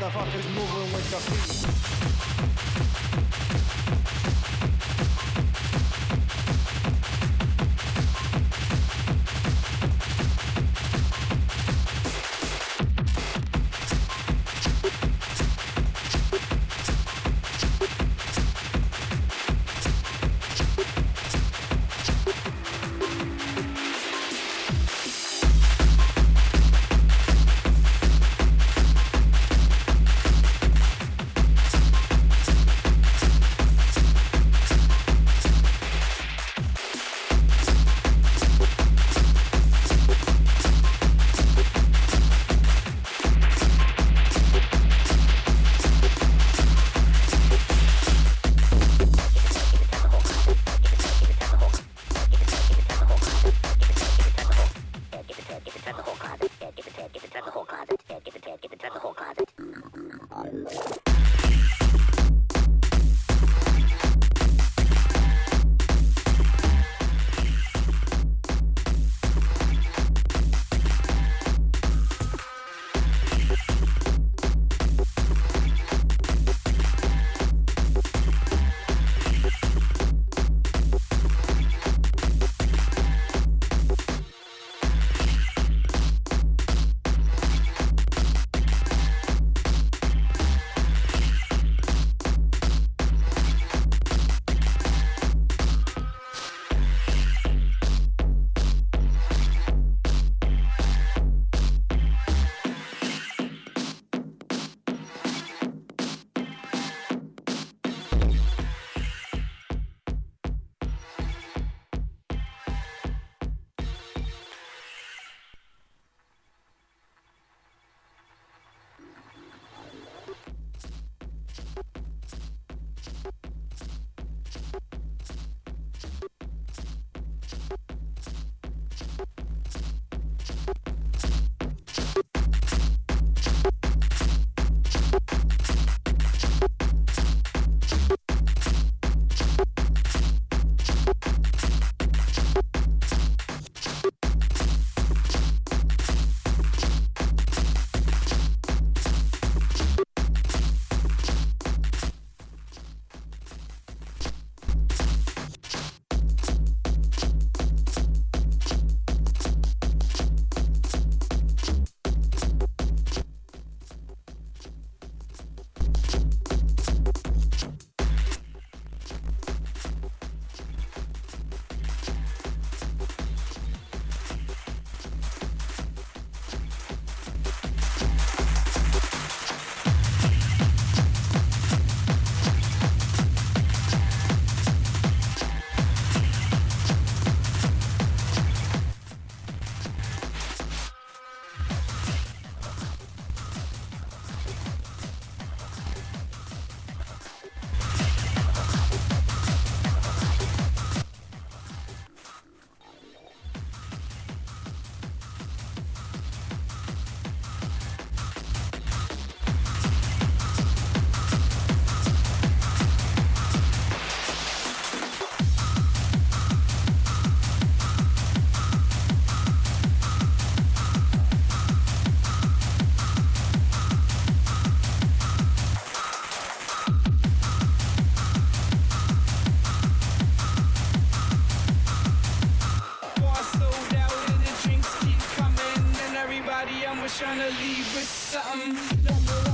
motherfuckers moving with the feet. successful. trying to leave with something.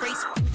face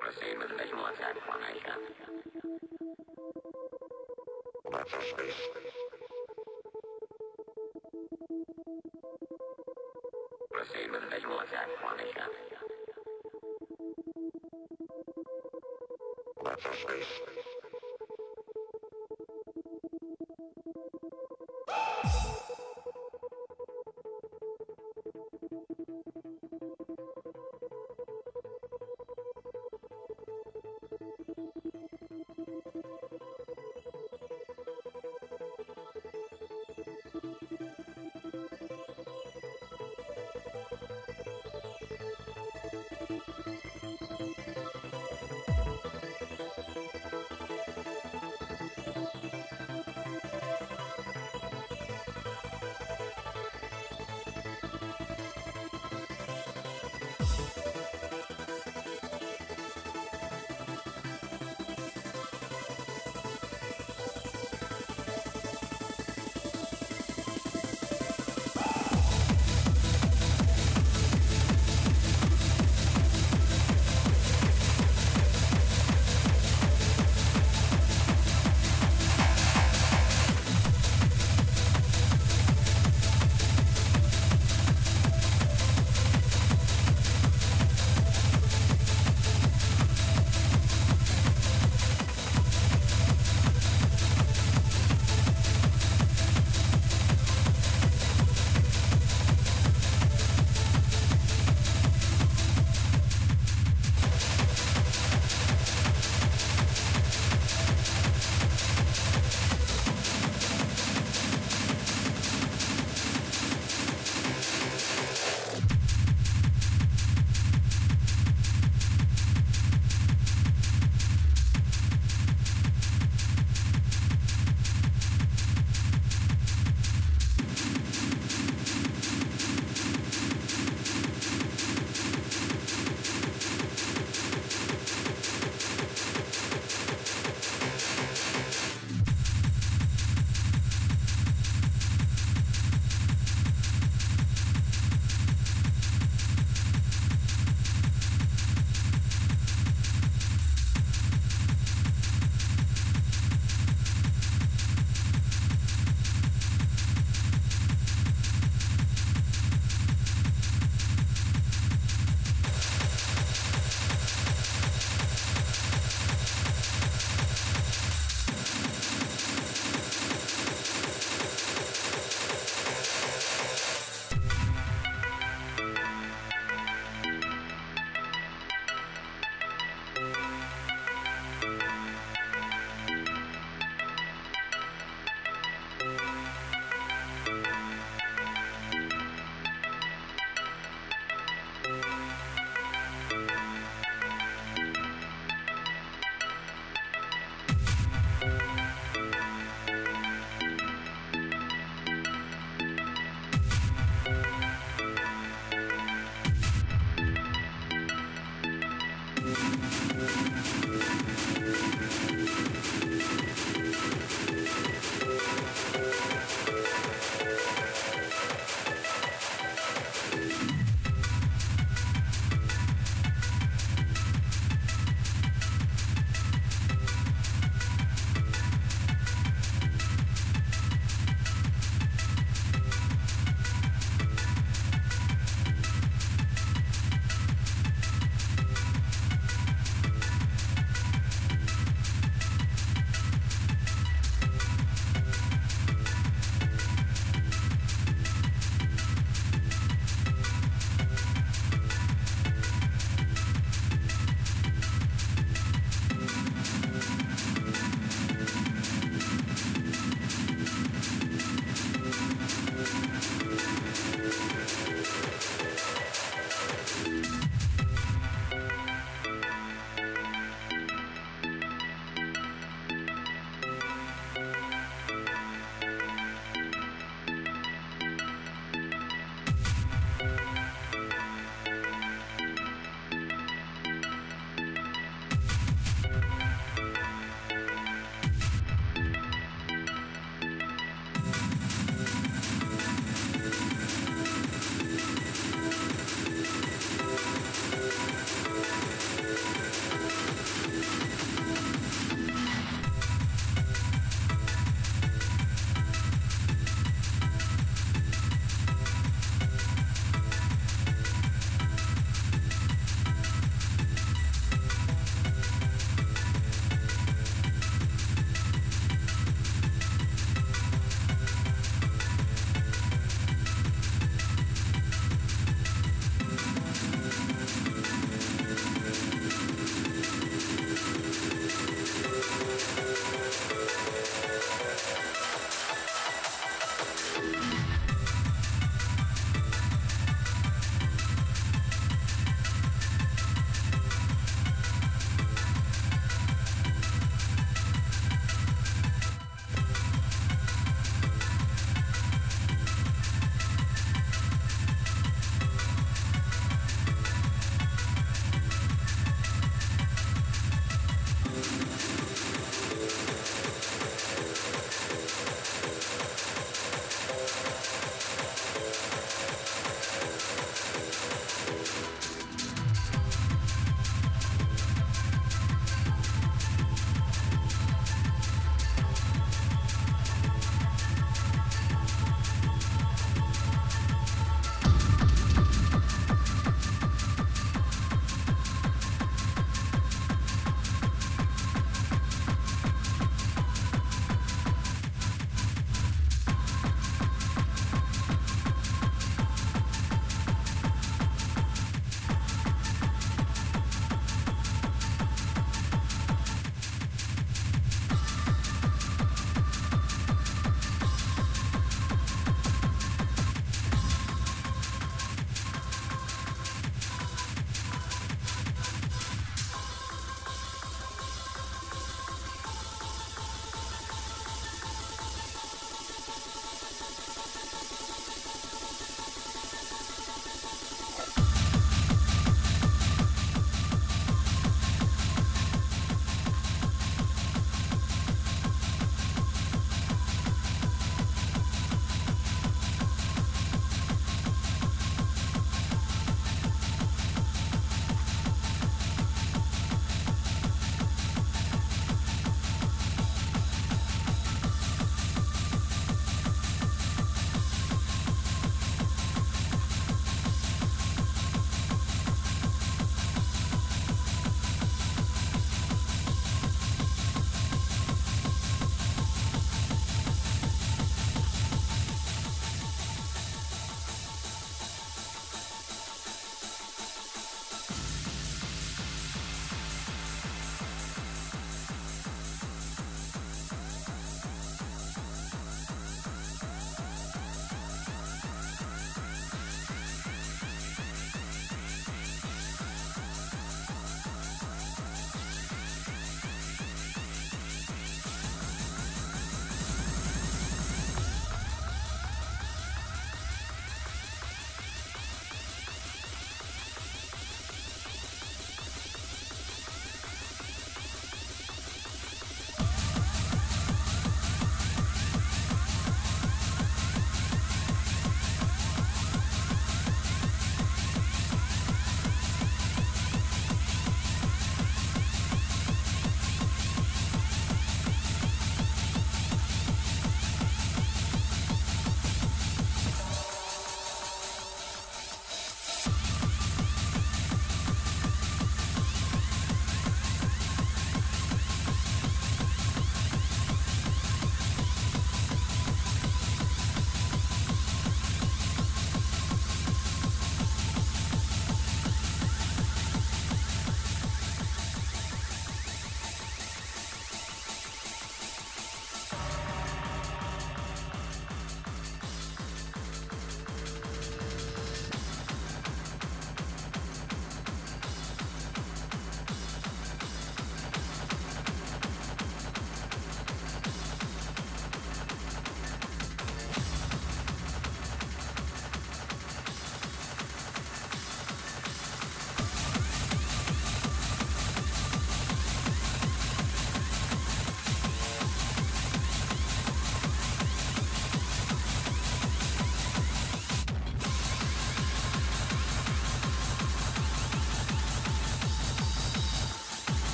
Proceed with visual transformation. Proceed